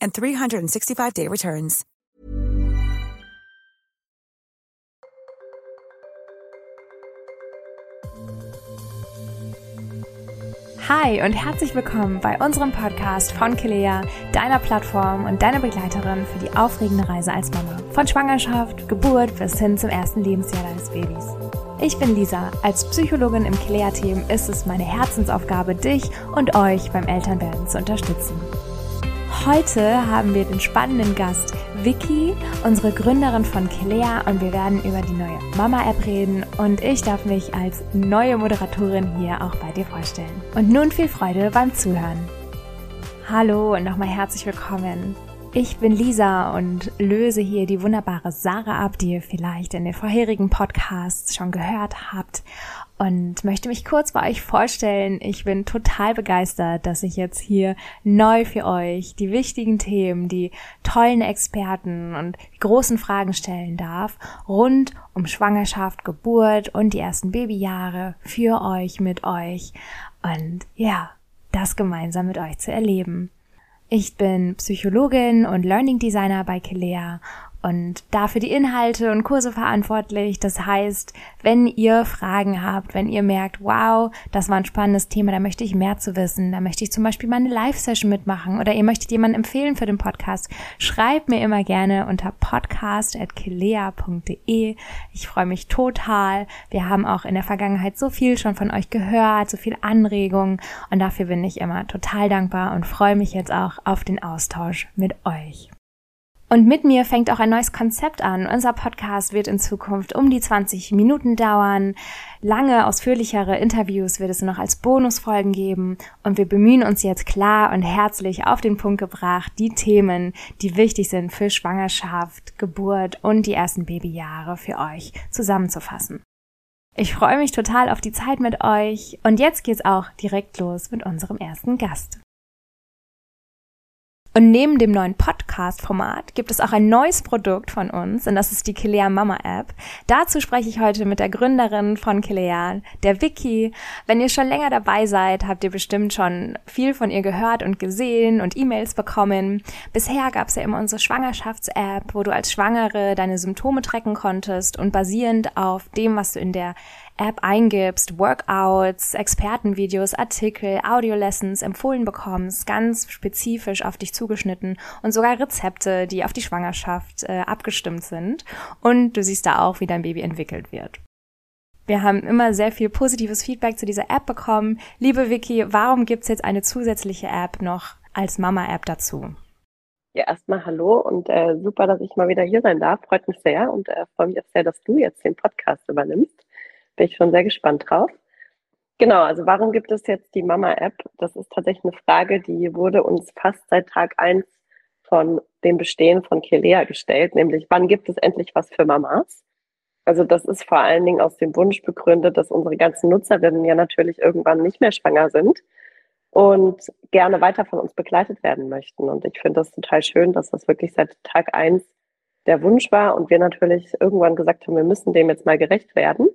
and 365-day returns. Hi und herzlich willkommen bei unserem Podcast von Kilea, deiner Plattform und deiner Begleiterin für die aufregende Reise als Mama. Von Schwangerschaft, Geburt bis hin zum ersten Lebensjahr deines Babys. Ich bin Lisa. Als Psychologin im Kilea-Team ist es meine Herzensaufgabe, dich und euch beim Elternwerden zu unterstützen. Heute haben wir den spannenden Gast Vicky, unsere Gründerin von Kilea und wir werden über die neue Mama-App reden und ich darf mich als neue Moderatorin hier auch bei dir vorstellen. Und nun viel Freude beim Zuhören. Hallo und nochmal herzlich willkommen. Ich bin Lisa und löse hier die wunderbare Sarah ab, die ihr vielleicht in den vorherigen Podcasts schon gehört habt und möchte mich kurz bei euch vorstellen. Ich bin total begeistert, dass ich jetzt hier neu für euch die wichtigen Themen, die tollen Experten und die großen Fragen stellen darf, rund um Schwangerschaft, Geburt und die ersten Babyjahre für euch, mit euch und ja, das gemeinsam mit euch zu erleben. Ich bin Psychologin und Learning Designer bei Kelea und dafür die Inhalte und Kurse verantwortlich. Das heißt, wenn ihr Fragen habt, wenn ihr merkt, wow, das war ein spannendes Thema, da möchte ich mehr zu wissen, da möchte ich zum Beispiel mal eine Live-Session mitmachen oder ihr möchtet jemanden empfehlen für den Podcast, schreibt mir immer gerne unter podcast.kilea.de. Ich freue mich total. Wir haben auch in der Vergangenheit so viel schon von euch gehört, so viel Anregungen und dafür bin ich immer total dankbar und freue mich jetzt auch auf den Austausch mit euch. Und mit mir fängt auch ein neues Konzept an. Unser Podcast wird in Zukunft um die 20 Minuten dauern. Lange, ausführlichere Interviews wird es noch als Bonusfolgen geben. Und wir bemühen uns jetzt klar und herzlich auf den Punkt gebracht, die Themen, die wichtig sind für Schwangerschaft, Geburt und die ersten Babyjahre für euch zusammenzufassen. Ich freue mich total auf die Zeit mit euch. Und jetzt geht's auch direkt los mit unserem ersten Gast. Und neben dem neuen Podcast-Format gibt es auch ein neues Produkt von uns und das ist die Kilea Mama App. Dazu spreche ich heute mit der Gründerin von Kilea, der Vicky. Wenn ihr schon länger dabei seid, habt ihr bestimmt schon viel von ihr gehört und gesehen und E-Mails bekommen. Bisher gab es ja immer unsere Schwangerschafts-App, wo du als Schwangere deine Symptome tracken konntest und basierend auf dem, was du in der App eingibst, Workouts, Expertenvideos, Artikel, Audiolessons empfohlen bekommst, ganz spezifisch auf dich zugeschnitten und sogar Rezepte, die auf die Schwangerschaft äh, abgestimmt sind. Und du siehst da auch, wie dein Baby entwickelt wird. Wir haben immer sehr viel positives Feedback zu dieser App bekommen. Liebe Vicky, warum gibt's jetzt eine zusätzliche App noch als Mama-App dazu? Ja, erstmal hallo und äh, super, dass ich mal wieder hier sein darf. Freut mich sehr und äh, freue mich auch sehr, dass du jetzt den Podcast übernimmst. Bin ich schon sehr gespannt drauf. Genau, also warum gibt es jetzt die Mama-App? Das ist tatsächlich eine Frage, die wurde uns fast seit Tag eins von dem Bestehen von Kelea gestellt, nämlich wann gibt es endlich was für Mamas? Also das ist vor allen Dingen aus dem Wunsch begründet, dass unsere ganzen Nutzerinnen ja natürlich irgendwann nicht mehr schwanger sind und gerne weiter von uns begleitet werden möchten. Und ich finde das total schön, dass das wirklich seit Tag eins der Wunsch war und wir natürlich irgendwann gesagt haben, wir müssen dem jetzt mal gerecht werden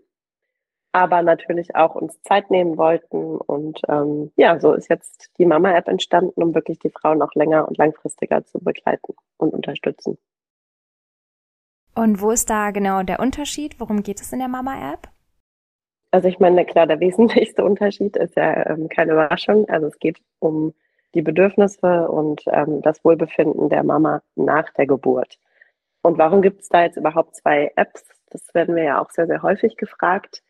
aber natürlich auch uns Zeit nehmen wollten. Und ähm, ja, so ist jetzt die Mama-App entstanden, um wirklich die Frauen auch länger und langfristiger zu begleiten und unterstützen. Und wo ist da genau der Unterschied? Worum geht es in der Mama-App? Also ich meine, klar, der wesentlichste Unterschied ist ja ähm, keine Überraschung. Also es geht um die Bedürfnisse und ähm, das Wohlbefinden der Mama nach der Geburt. Und warum gibt es da jetzt überhaupt zwei Apps? Das werden wir ja auch sehr, sehr häufig gefragt.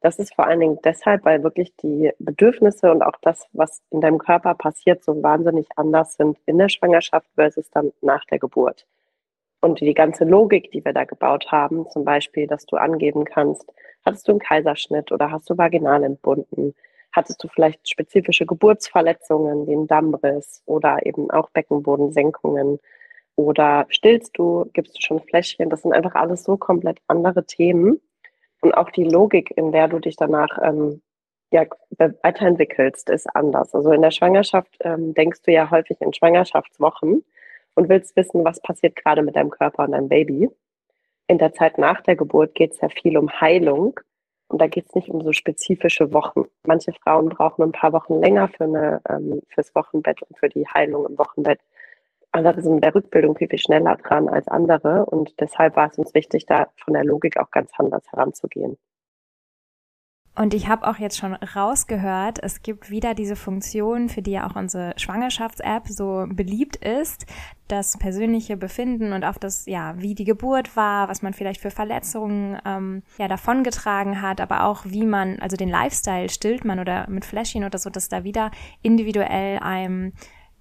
Das ist vor allen Dingen deshalb, weil wirklich die Bedürfnisse und auch das, was in deinem Körper passiert, so wahnsinnig anders sind in der Schwangerschaft versus dann nach der Geburt. Und die ganze Logik, die wir da gebaut haben, zum Beispiel, dass du angeben kannst, hattest du einen Kaiserschnitt oder hast du vaginal entbunden? Hattest du vielleicht spezifische Geburtsverletzungen wie einen Dammriss oder eben auch Beckenbodensenkungen? Oder stillst du, gibst du schon Fläschchen? Das sind einfach alles so komplett andere Themen und auch die Logik, in der du dich danach ähm, ja, weiterentwickelst, ist anders. Also in der Schwangerschaft ähm, denkst du ja häufig in Schwangerschaftswochen und willst wissen, was passiert gerade mit deinem Körper und deinem Baby. In der Zeit nach der Geburt geht es ja viel um Heilung und da geht es nicht um so spezifische Wochen. Manche Frauen brauchen ein paar Wochen länger für eine, ähm, fürs Wochenbett und für die Heilung im Wochenbett andere sind mit der Rückbildung viel, viel schneller dran als andere. Und deshalb war es uns wichtig, da von der Logik auch ganz anders heranzugehen. Und ich habe auch jetzt schon rausgehört, es gibt wieder diese Funktion, für die ja auch unsere Schwangerschafts-App so beliebt ist, das persönliche Befinden und auf das, ja, wie die Geburt war, was man vielleicht für Verletzungen ähm, ja davongetragen hat, aber auch wie man, also den Lifestyle stillt man oder mit Fläschchen oder so, dass da wieder individuell einem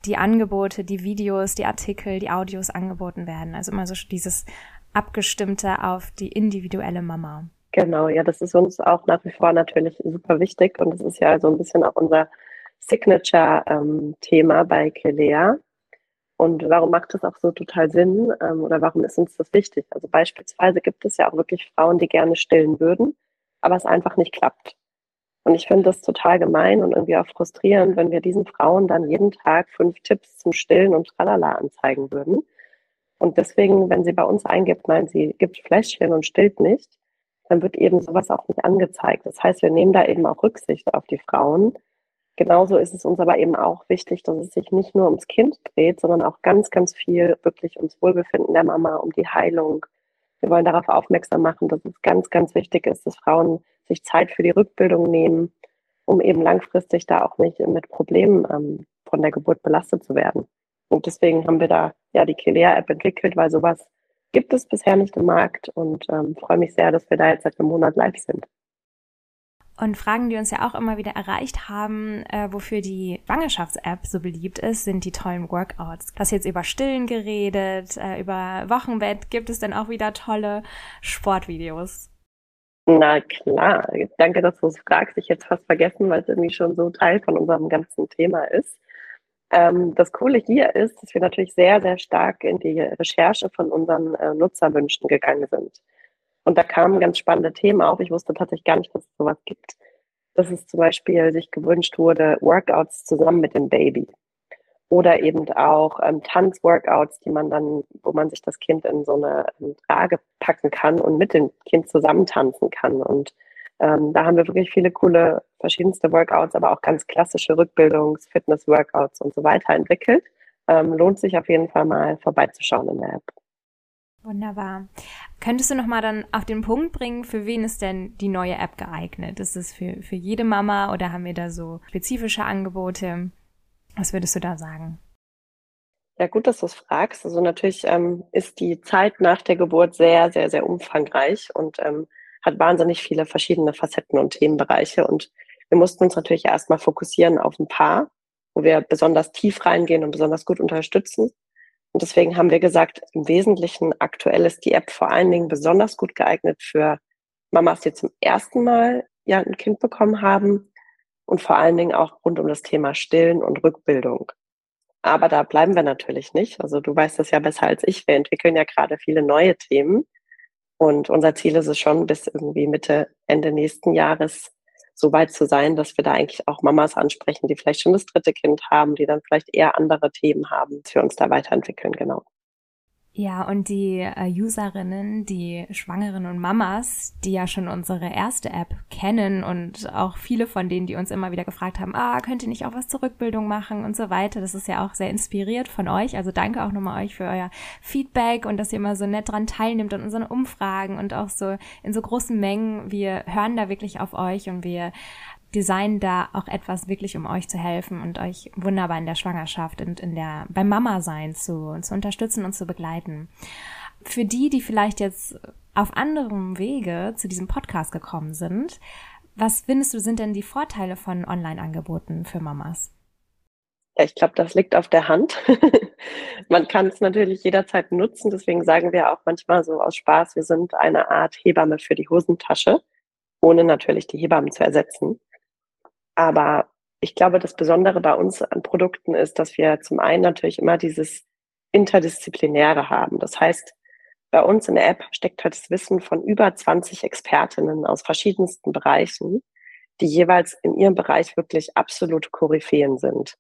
die Angebote, die Videos, die Artikel, die Audios angeboten werden. Also immer so dieses abgestimmte auf die individuelle Mama. Genau, ja, das ist uns auch nach wie vor natürlich super wichtig und das ist ja so ein bisschen auch unser Signature-Thema ähm, bei Kelea. Und warum macht das auch so total Sinn ähm, oder warum ist uns das wichtig? Also beispielsweise gibt es ja auch wirklich Frauen, die gerne stillen würden, aber es einfach nicht klappt. Und ich finde das total gemein und irgendwie auch frustrierend, wenn wir diesen Frauen dann jeden Tag fünf Tipps zum Stillen und Tralala anzeigen würden. Und deswegen, wenn sie bei uns eingibt, meint sie gibt Fläschchen und stillt nicht, dann wird eben sowas auch nicht angezeigt. Das heißt, wir nehmen da eben auch Rücksicht auf die Frauen. Genauso ist es uns aber eben auch wichtig, dass es sich nicht nur ums Kind dreht, sondern auch ganz, ganz viel wirklich ums Wohlbefinden der Mama, um die Heilung. Wir wollen darauf aufmerksam machen, dass es ganz, ganz wichtig ist, dass Frauen sich Zeit für die Rückbildung nehmen, um eben langfristig da auch nicht mit Problemen ähm, von der Geburt belastet zu werden. Und deswegen haben wir da ja die Kelea-App entwickelt, weil sowas gibt es bisher nicht im Markt und ähm, freue mich sehr, dass wir da jetzt seit einem Monat live sind. Und Fragen, die uns ja auch immer wieder erreicht haben, äh, wofür die Schwangerschafts-App so beliebt ist, sind die tollen Workouts. Du hast jetzt über Stillen geredet, äh, über Wochenbett. Gibt es denn auch wieder tolle Sportvideos? Na klar, danke, dass du es fragst. Ich hätte es fast vergessen, weil es irgendwie schon so Teil von unserem ganzen Thema ist. Ähm, das Coole hier ist, dass wir natürlich sehr, sehr stark in die Recherche von unseren äh, Nutzerwünschen gegangen sind. Und da kamen ganz spannende Themen auf. Ich wusste tatsächlich gar nicht, dass es sowas gibt. Dass es zum Beispiel sich gewünscht wurde, Workouts zusammen mit dem Baby oder eben auch ähm, Tanzworkouts, die man dann, wo man sich das Kind in so eine Trage packen kann und mit dem Kind zusammen tanzen kann. Und ähm, da haben wir wirklich viele coole verschiedenste Workouts, aber auch ganz klassische Rückbildungs-, Fitness-Workouts und so weiter entwickelt. Ähm, lohnt sich auf jeden Fall mal vorbeizuschauen in der App. Wunderbar. Könntest du noch mal dann auf den Punkt bringen, für wen ist denn die neue App geeignet? Ist es für, für jede Mama oder haben wir da so spezifische Angebote? Was würdest du da sagen? Ja, gut, dass du es fragst. Also natürlich ähm, ist die Zeit nach der Geburt sehr, sehr, sehr umfangreich und ähm, hat wahnsinnig viele verschiedene Facetten und Themenbereiche. Und wir mussten uns natürlich erstmal fokussieren auf ein paar, wo wir besonders tief reingehen und besonders gut unterstützen. Und deswegen haben wir gesagt, im Wesentlichen aktuell ist die App vor allen Dingen besonders gut geeignet für Mamas, die zum ersten Mal ja ein Kind bekommen haben und vor allen Dingen auch rund um das Thema Stillen und Rückbildung. Aber da bleiben wir natürlich nicht. Also du weißt das ja besser als ich. Wir entwickeln ja gerade viele neue Themen. Und unser Ziel ist es schon, bis irgendwie Mitte, Ende nächsten Jahres so weit zu sein, dass wir da eigentlich auch Mamas ansprechen, die vielleicht schon das dritte Kind haben, die dann vielleicht eher andere Themen haben, dass wir uns da weiterentwickeln, genau. Ja, und die äh, Userinnen, die Schwangeren und Mamas, die ja schon unsere erste App kennen und auch viele von denen, die uns immer wieder gefragt haben, ah, könnt ihr nicht auch was zur Rückbildung machen und so weiter. Das ist ja auch sehr inspiriert von euch. Also danke auch nochmal euch für euer Feedback und dass ihr immer so nett dran teilnimmt an unseren Umfragen und auch so in so großen Mengen. Wir hören da wirklich auf euch und wir designen da auch etwas wirklich, um euch zu helfen und euch wunderbar in der Schwangerschaft und in der, beim Mama sein zu, zu unterstützen und zu begleiten. Für die, die vielleicht jetzt auf anderem Wege zu diesem Podcast gekommen sind, was findest du sind denn die Vorteile von Online-Angeboten für Mamas? Ja, ich glaube, das liegt auf der Hand. Man kann es natürlich jederzeit nutzen. Deswegen sagen wir auch manchmal so aus Spaß, wir sind eine Art Hebamme für die Hosentasche, ohne natürlich die Hebammen zu ersetzen. Aber ich glaube, das Besondere bei uns an Produkten ist, dass wir zum einen natürlich immer dieses Interdisziplinäre haben. Das heißt, bei uns in der App steckt halt das Wissen von über 20 Expertinnen aus verschiedensten Bereichen, die jeweils in ihrem Bereich wirklich absolut Koryphäen sind.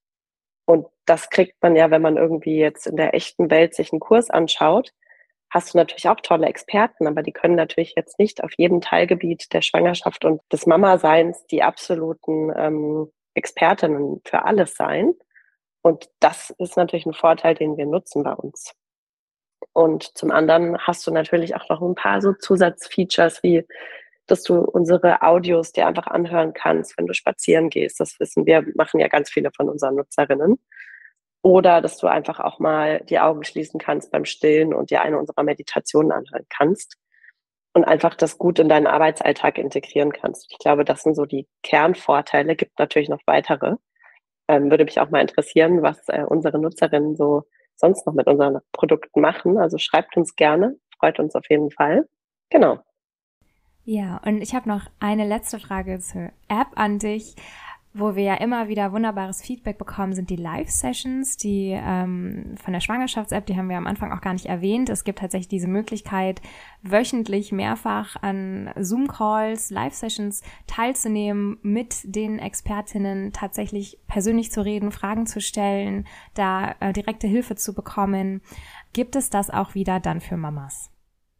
Und das kriegt man ja, wenn man irgendwie jetzt in der echten Welt sich einen Kurs anschaut, hast du natürlich auch tolle Experten, aber die können natürlich jetzt nicht auf jedem Teilgebiet der Schwangerschaft und des Mama-Seins die absoluten ähm, Expertinnen für alles sein. Und das ist natürlich ein Vorteil, den wir nutzen bei uns. Und zum anderen hast du natürlich auch noch ein paar so Zusatzfeatures wie, dass du unsere Audios dir einfach anhören kannst, wenn du spazieren gehst. Das wissen wir, machen ja ganz viele von unseren Nutzerinnen. Oder dass du einfach auch mal die Augen schließen kannst beim Stillen und dir eine unserer Meditationen anhören kannst und einfach das gut in deinen Arbeitsalltag integrieren kannst. Ich glaube, das sind so die Kernvorteile. Gibt natürlich noch weitere. Ähm, würde mich auch mal interessieren, was äh, unsere Nutzerinnen so sonst noch mit unseren Produkten machen. Also schreibt uns gerne, freut uns auf jeden Fall. Genau. Ja, und ich habe noch eine letzte Frage zur App an dich wo wir ja immer wieder wunderbares Feedback bekommen, sind die Live-Sessions, die ähm, von der Schwangerschafts-App, die haben wir am Anfang auch gar nicht erwähnt. Es gibt tatsächlich diese Möglichkeit, wöchentlich mehrfach an Zoom-Calls, Live-Sessions teilzunehmen, mit den Expertinnen tatsächlich persönlich zu reden, Fragen zu stellen, da äh, direkte Hilfe zu bekommen. Gibt es das auch wieder dann für Mamas?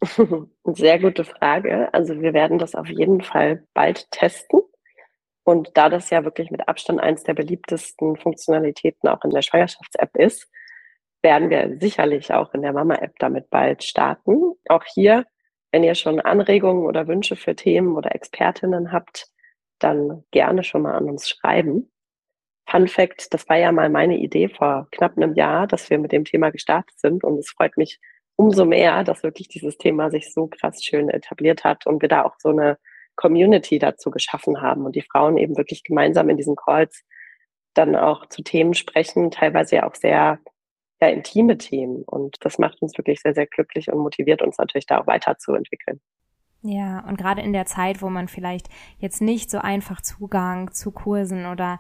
Sehr gute Frage. Also wir werden das auf jeden Fall bald testen. Und da das ja wirklich mit Abstand eins der beliebtesten Funktionalitäten auch in der Schwangerschafts-App ist, werden wir sicherlich auch in der Mama-App damit bald starten. Auch hier, wenn ihr schon Anregungen oder Wünsche für Themen oder Expertinnen habt, dann gerne schon mal an uns schreiben. Fun Fact, das war ja mal meine Idee vor knapp einem Jahr, dass wir mit dem Thema gestartet sind und es freut mich umso mehr, dass wirklich dieses Thema sich so krass schön etabliert hat und wir da auch so eine Community dazu geschaffen haben und die Frauen eben wirklich gemeinsam in diesen Calls dann auch zu Themen sprechen, teilweise ja auch sehr ja, intime Themen. Und das macht uns wirklich sehr, sehr glücklich und motiviert uns natürlich da auch weiterzuentwickeln. Ja, und gerade in der Zeit, wo man vielleicht jetzt nicht so einfach Zugang zu Kursen oder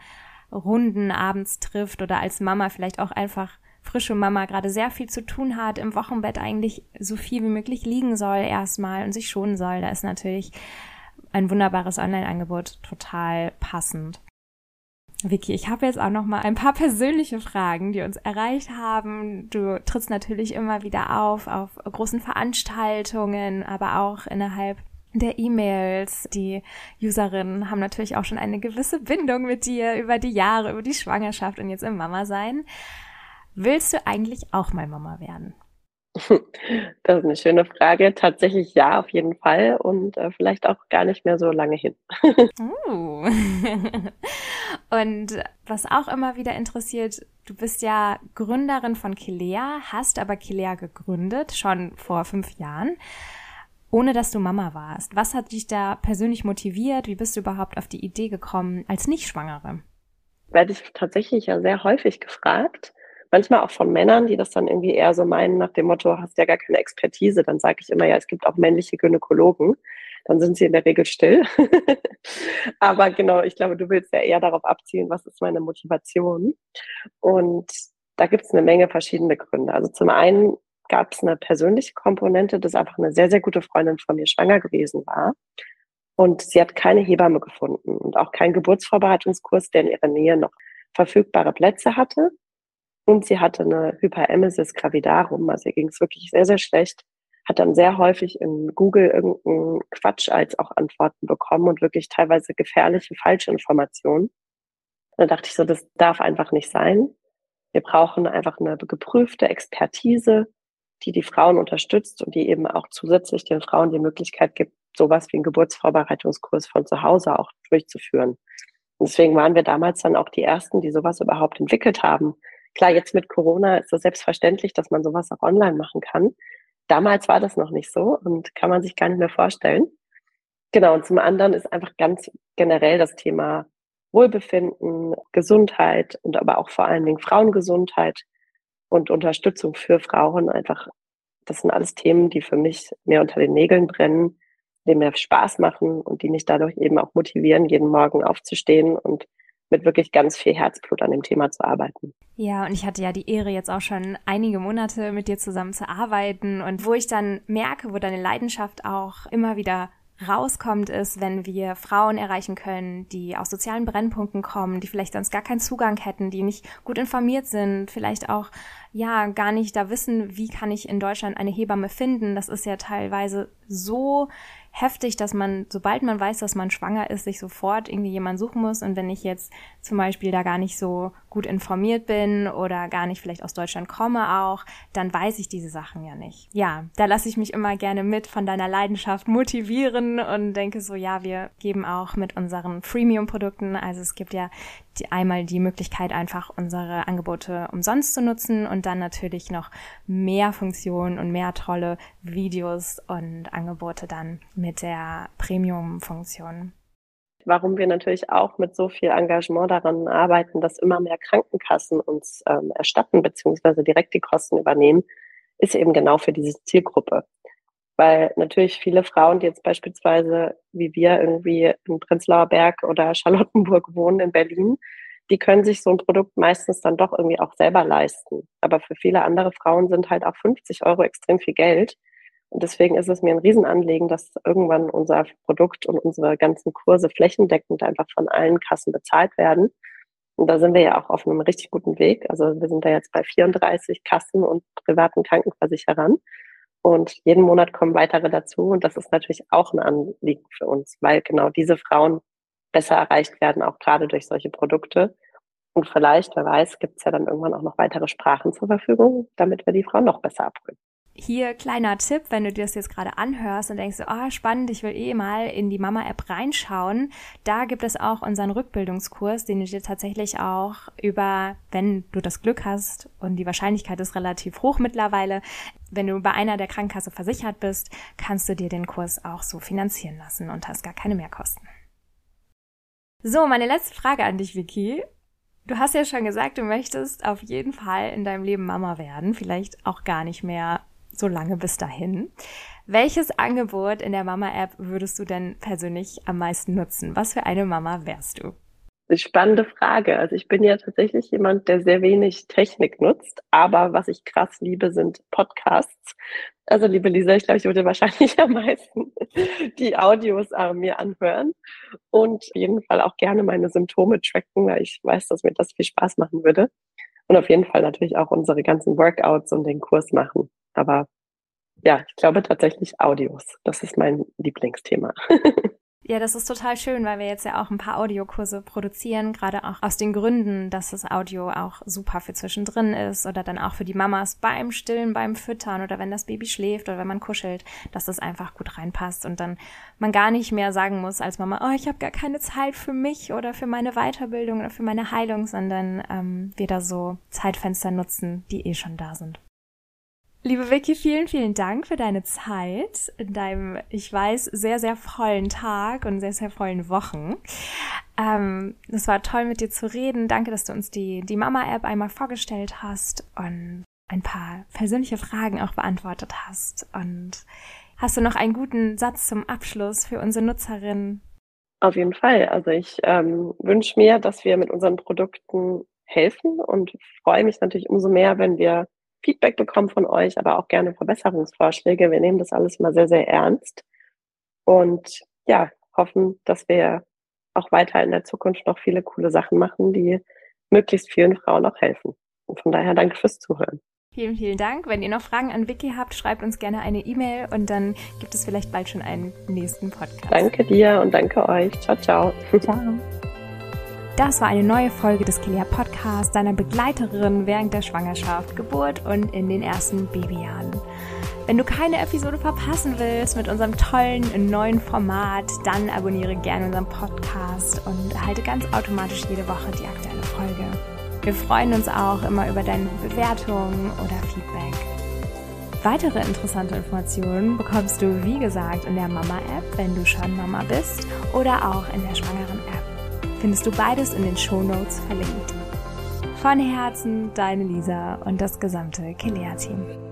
Runden abends trifft oder als Mama vielleicht auch einfach frische Mama gerade sehr viel zu tun hat, im Wochenbett eigentlich so viel wie möglich liegen soll erstmal und sich schonen soll, da ist natürlich ein wunderbares Online-Angebot, total passend. Vicky, ich habe jetzt auch noch mal ein paar persönliche Fragen, die uns erreicht haben. Du trittst natürlich immer wieder auf auf großen Veranstaltungen, aber auch innerhalb der E-Mails. Die Userinnen haben natürlich auch schon eine gewisse Bindung mit dir über die Jahre, über die Schwangerschaft und jetzt im Mama sein. Willst du eigentlich auch mal Mama werden? Das ist eine schöne Frage. Tatsächlich ja, auf jeden Fall und äh, vielleicht auch gar nicht mehr so lange hin. uh. und was auch immer wieder interessiert, du bist ja Gründerin von Kilea, hast aber Kilea gegründet, schon vor fünf Jahren, ohne dass du Mama warst. Was hat dich da persönlich motiviert? Wie bist du überhaupt auf die Idee gekommen als Nicht-Schwangere? Werde ich tatsächlich ja sehr häufig gefragt manchmal auch von Männern, die das dann irgendwie eher so meinen nach dem Motto, hast ja gar keine Expertise. Dann sage ich immer, ja, es gibt auch männliche Gynäkologen. Dann sind sie in der Regel still. Aber genau, ich glaube, du willst ja eher darauf abzielen, was ist meine Motivation. Und da gibt es eine Menge verschiedene Gründe. Also zum einen gab es eine persönliche Komponente, dass einfach eine sehr, sehr gute Freundin von mir schwanger gewesen war. Und sie hat keine Hebamme gefunden und auch keinen Geburtsvorbereitungskurs, der in ihrer Nähe noch verfügbare Plätze hatte. Und sie hatte eine Hyperemesis gravidarum, also ihr ging es wirklich sehr, sehr schlecht. Hat dann sehr häufig in Google irgendeinen Quatsch als auch Antworten bekommen und wirklich teilweise gefährliche falsche Informationen. Da dachte ich so, das darf einfach nicht sein. Wir brauchen einfach eine geprüfte Expertise, die die Frauen unterstützt und die eben auch zusätzlich den Frauen die Möglichkeit gibt, sowas wie einen Geburtsvorbereitungskurs von zu Hause auch durchzuführen. Und deswegen waren wir damals dann auch die Ersten, die sowas überhaupt entwickelt haben. Klar, jetzt mit Corona ist es selbstverständlich, dass man sowas auch online machen kann. damals war das noch nicht so und kann man sich gar nicht mehr vorstellen. Genau, und zum anderen ist einfach ganz generell das Thema Wohlbefinden, Gesundheit und aber auch vor allen Dingen Frauengesundheit und Unterstützung für Frauen einfach, das sind alles Themen, die für mich mehr unter den Nägeln brennen, die mir Spaß machen und die mich dadurch eben auch motivieren, jeden Morgen aufzustehen und mit wirklich ganz viel Herzblut an dem Thema zu arbeiten. Ja, und ich hatte ja die Ehre, jetzt auch schon einige Monate mit dir zusammen zu arbeiten und wo ich dann merke, wo deine Leidenschaft auch immer wieder rauskommt, ist, wenn wir Frauen erreichen können, die aus sozialen Brennpunkten kommen, die vielleicht sonst gar keinen Zugang hätten, die nicht gut informiert sind, vielleicht auch ja gar nicht da wissen, wie kann ich in Deutschland eine Hebamme finden. Das ist ja teilweise so heftig, dass man, sobald man weiß, dass man schwanger ist, sich sofort irgendwie jemand suchen muss. Und wenn ich jetzt zum Beispiel da gar nicht so gut informiert bin oder gar nicht vielleicht aus Deutschland komme auch, dann weiß ich diese Sachen ja nicht. Ja, da lasse ich mich immer gerne mit von deiner Leidenschaft motivieren und denke so, ja, wir geben auch mit unseren Freemium-Produkten, also es gibt ja die, einmal die Möglichkeit, einfach unsere Angebote umsonst zu nutzen und dann natürlich noch mehr Funktionen und mehr tolle Videos und Angebote dann mit der Premium-Funktion. Warum wir natürlich auch mit so viel Engagement daran arbeiten, dass immer mehr Krankenkassen uns ähm, erstatten bzw. direkt die Kosten übernehmen, ist eben genau für diese Zielgruppe. Weil natürlich viele Frauen, die jetzt beispielsweise wie wir irgendwie in Prenzlauer Berg oder Charlottenburg wohnen in Berlin, die können sich so ein Produkt meistens dann doch irgendwie auch selber leisten. Aber für viele andere Frauen sind halt auch 50 Euro extrem viel Geld. Und deswegen ist es mir ein Riesenanliegen, dass irgendwann unser Produkt und unsere ganzen Kurse flächendeckend einfach von allen Kassen bezahlt werden. Und da sind wir ja auch auf einem richtig guten Weg. Also wir sind da jetzt bei 34 Kassen und privaten Krankenversicherern. Und jeden Monat kommen weitere dazu. Und das ist natürlich auch ein Anliegen für uns, weil genau diese Frauen besser erreicht werden, auch gerade durch solche Produkte. Und vielleicht, wer weiß, gibt es ja dann irgendwann auch noch weitere Sprachen zur Verfügung, damit wir die Frauen noch besser abholen. Hier kleiner Tipp, wenn du dir das jetzt gerade anhörst und denkst, oh spannend, ich will eh mal in die Mama-App reinschauen. Da gibt es auch unseren Rückbildungskurs, den du dir tatsächlich auch über, wenn du das Glück hast und die Wahrscheinlichkeit ist relativ hoch mittlerweile, wenn du bei einer der Krankenkasse versichert bist, kannst du dir den Kurs auch so finanzieren lassen und hast gar keine Mehrkosten. So, meine letzte Frage an dich, Vicky. Du hast ja schon gesagt, du möchtest auf jeden Fall in deinem Leben Mama werden, vielleicht auch gar nicht mehr so lange bis dahin. Welches Angebot in der Mama-App würdest du denn persönlich am meisten nutzen? Was für eine Mama wärst du? Eine spannende Frage. Also ich bin ja tatsächlich jemand, der sehr wenig Technik nutzt, aber was ich krass liebe, sind Podcasts. Also liebe Lisa, ich glaube, ich würde wahrscheinlich am meisten die Audios äh, mir anhören und auf jeden Fall auch gerne meine Symptome tracken, weil ich weiß, dass mir das viel Spaß machen würde. Und auf jeden Fall natürlich auch unsere ganzen Workouts und den Kurs machen. Aber ja, ich glaube tatsächlich Audios. Das ist mein Lieblingsthema. Ja, das ist total schön, weil wir jetzt ja auch ein paar Audiokurse produzieren, gerade auch aus den Gründen, dass das Audio auch super für zwischendrin ist oder dann auch für die Mamas beim Stillen, beim Füttern oder wenn das Baby schläft oder wenn man kuschelt, dass das einfach gut reinpasst und dann man gar nicht mehr sagen muss als Mama, oh, ich habe gar keine Zeit für mich oder für meine Weiterbildung oder für meine Heilung, sondern ähm, wir da so Zeitfenster nutzen, die eh schon da sind. Liebe Vicky, vielen, vielen Dank für deine Zeit in deinem, ich weiß, sehr, sehr vollen Tag und sehr, sehr vollen Wochen. Ähm, es war toll, mit dir zu reden. Danke, dass du uns die, die Mama-App einmal vorgestellt hast und ein paar persönliche Fragen auch beantwortet hast. Und hast du noch einen guten Satz zum Abschluss für unsere Nutzerinnen? Auf jeden Fall. Also ich ähm, wünsche mir, dass wir mit unseren Produkten helfen und freue mich natürlich umso mehr, wenn wir Feedback bekommen von euch, aber auch gerne Verbesserungsvorschläge. Wir nehmen das alles mal sehr, sehr ernst und ja, hoffen, dass wir auch weiter in der Zukunft noch viele coole Sachen machen, die möglichst vielen Frauen auch helfen. Und von daher danke fürs Zuhören. Vielen, vielen Dank. Wenn ihr noch Fragen an Vicky habt, schreibt uns gerne eine E-Mail und dann gibt es vielleicht bald schon einen nächsten Podcast. Danke dir und danke euch. Ciao, ciao. Ciao. Das war eine neue Folge des Kilia Podcasts, deiner Begleiterin während der Schwangerschaft, Geburt und in den ersten Babyjahren. Wenn du keine Episode verpassen willst mit unserem tollen neuen Format, dann abonniere gerne unseren Podcast und erhalte ganz automatisch jede Woche die aktuelle Folge. Wir freuen uns auch immer über deine Bewertungen oder Feedback. Weitere interessante Informationen bekommst du, wie gesagt, in der Mama-App, wenn du schon Mama bist, oder auch in der Schwangeren-App. Findest du beides in den Show-Notes verlinkt. Von Herzen, deine Lisa und das gesamte Kilea-Team.